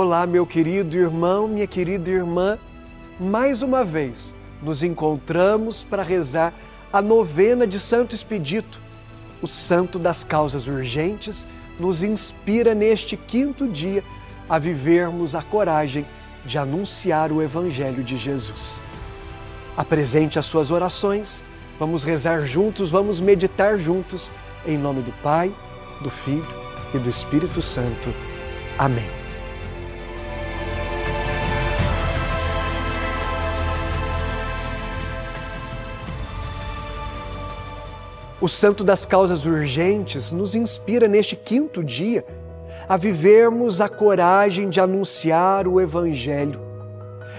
Olá, meu querido irmão, minha querida irmã. Mais uma vez nos encontramos para rezar a novena de Santo Expedito. O santo das causas urgentes nos inspira neste quinto dia a vivermos a coragem de anunciar o Evangelho de Jesus. Apresente as suas orações, vamos rezar juntos, vamos meditar juntos, em nome do Pai, do Filho e do Espírito Santo. Amém. O Santo das Causas Urgentes nos inspira neste quinto dia a vivermos a coragem de anunciar o Evangelho.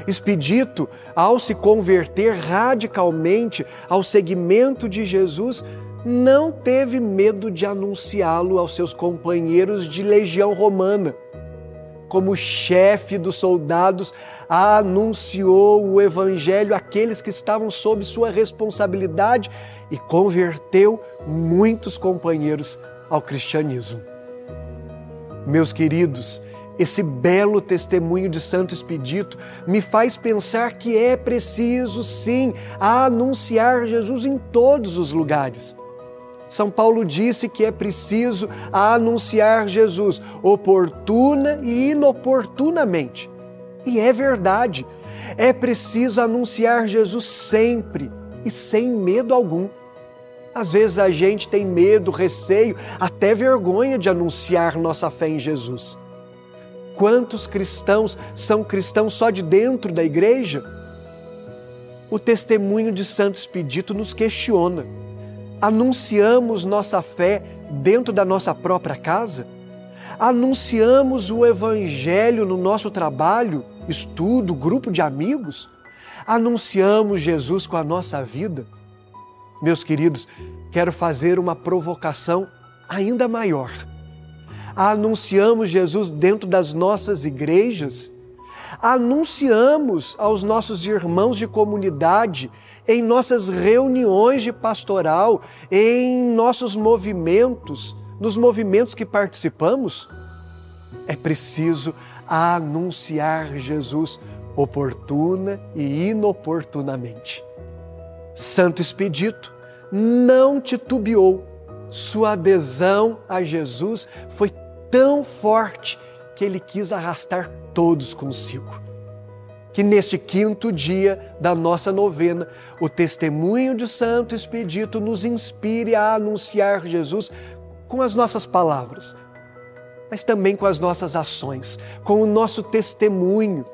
Expedito, ao se converter radicalmente ao seguimento de Jesus, não teve medo de anunciá-lo aos seus companheiros de legião romana. Como chefe dos soldados, anunciou o Evangelho àqueles que estavam sob sua responsabilidade e converteu muitos companheiros ao cristianismo. Meus queridos, esse belo testemunho de Santo Expedito me faz pensar que é preciso, sim, anunciar Jesus em todos os lugares. São Paulo disse que é preciso anunciar Jesus oportuna e inoportunamente. E é verdade. É preciso anunciar Jesus sempre e sem medo algum. Às vezes a gente tem medo, receio, até vergonha de anunciar nossa fé em Jesus. Quantos cristãos são cristãos só de dentro da igreja? O testemunho de Santo Expedito nos questiona. Anunciamos nossa fé dentro da nossa própria casa? Anunciamos o Evangelho no nosso trabalho, estudo, grupo de amigos? Anunciamos Jesus com a nossa vida? Meus queridos, quero fazer uma provocação ainda maior. Anunciamos Jesus dentro das nossas igrejas, anunciamos aos nossos irmãos de comunidade, em nossas reuniões de pastoral, em nossos movimentos, nos movimentos que participamos. É preciso anunciar Jesus oportuna e inoportunamente. Santo Expedito não titubeou. Sua adesão a Jesus foi tão forte que ele quis arrastar todos consigo. Que neste quinto dia da nossa novena, o testemunho de Santo Expedito nos inspire a anunciar Jesus com as nossas palavras, mas também com as nossas ações, com o nosso testemunho.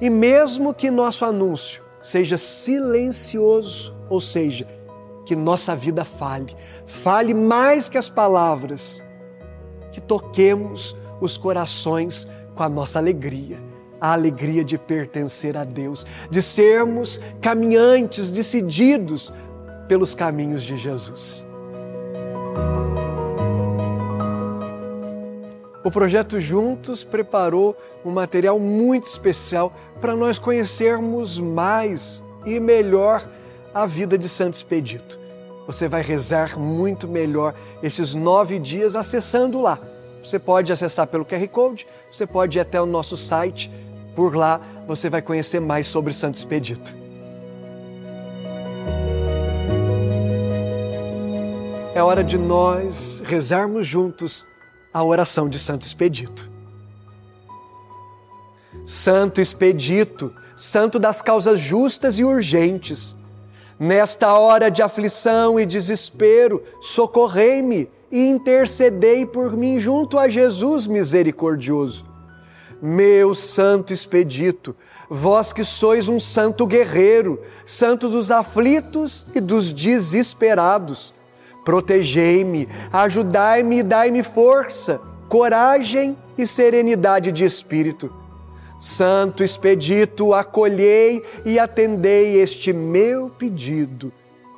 E mesmo que nosso anúncio seja silencioso, ou seja, que nossa vida fale, fale mais que as palavras, que toquemos os corações com a nossa alegria, a alegria de pertencer a Deus, de sermos caminhantes decididos pelos caminhos de Jesus. O projeto Juntos preparou um material muito especial para nós conhecermos mais e melhor a vida de Santo Expedito. Você vai rezar muito melhor esses nove dias acessando lá. Você pode acessar pelo QR Code, você pode ir até o nosso site. Por lá você vai conhecer mais sobre Santo Expedito. É hora de nós rezarmos juntos a oração de Santo Expedito. Santo Expedito, santo das causas justas e urgentes, Nesta hora de aflição e desespero, socorrei-me e intercedei por mim junto a Jesus misericordioso. Meu santo expedito, vós que sois um santo guerreiro, santo dos aflitos e dos desesperados, protegei-me, ajudai-me e dai-me força, coragem e serenidade de espírito Santo Expedito, acolhei e atendei este meu pedido.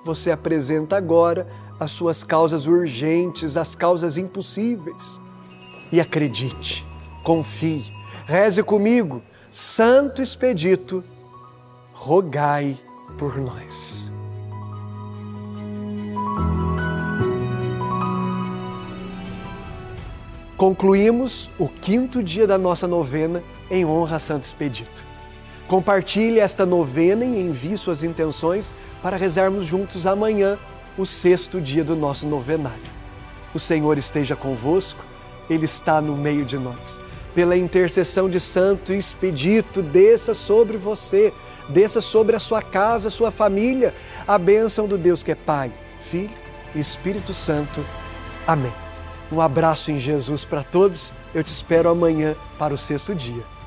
Você apresenta agora as suas causas urgentes, as causas impossíveis. E acredite, confie, reze comigo, Santo Expedito, rogai por nós. concluímos o quinto dia da nossa novena em honra a Santo Expedito. Compartilhe esta novena e envie suas intenções para rezarmos juntos amanhã, o sexto dia do nosso novenário. O Senhor esteja convosco, Ele está no meio de nós. Pela intercessão de Santo Expedito, desça sobre você, desça sobre a sua casa, sua família, a bênção do Deus que é Pai, Filho e Espírito Santo. Amém. Um abraço em Jesus para todos. Eu te espero amanhã para o sexto dia.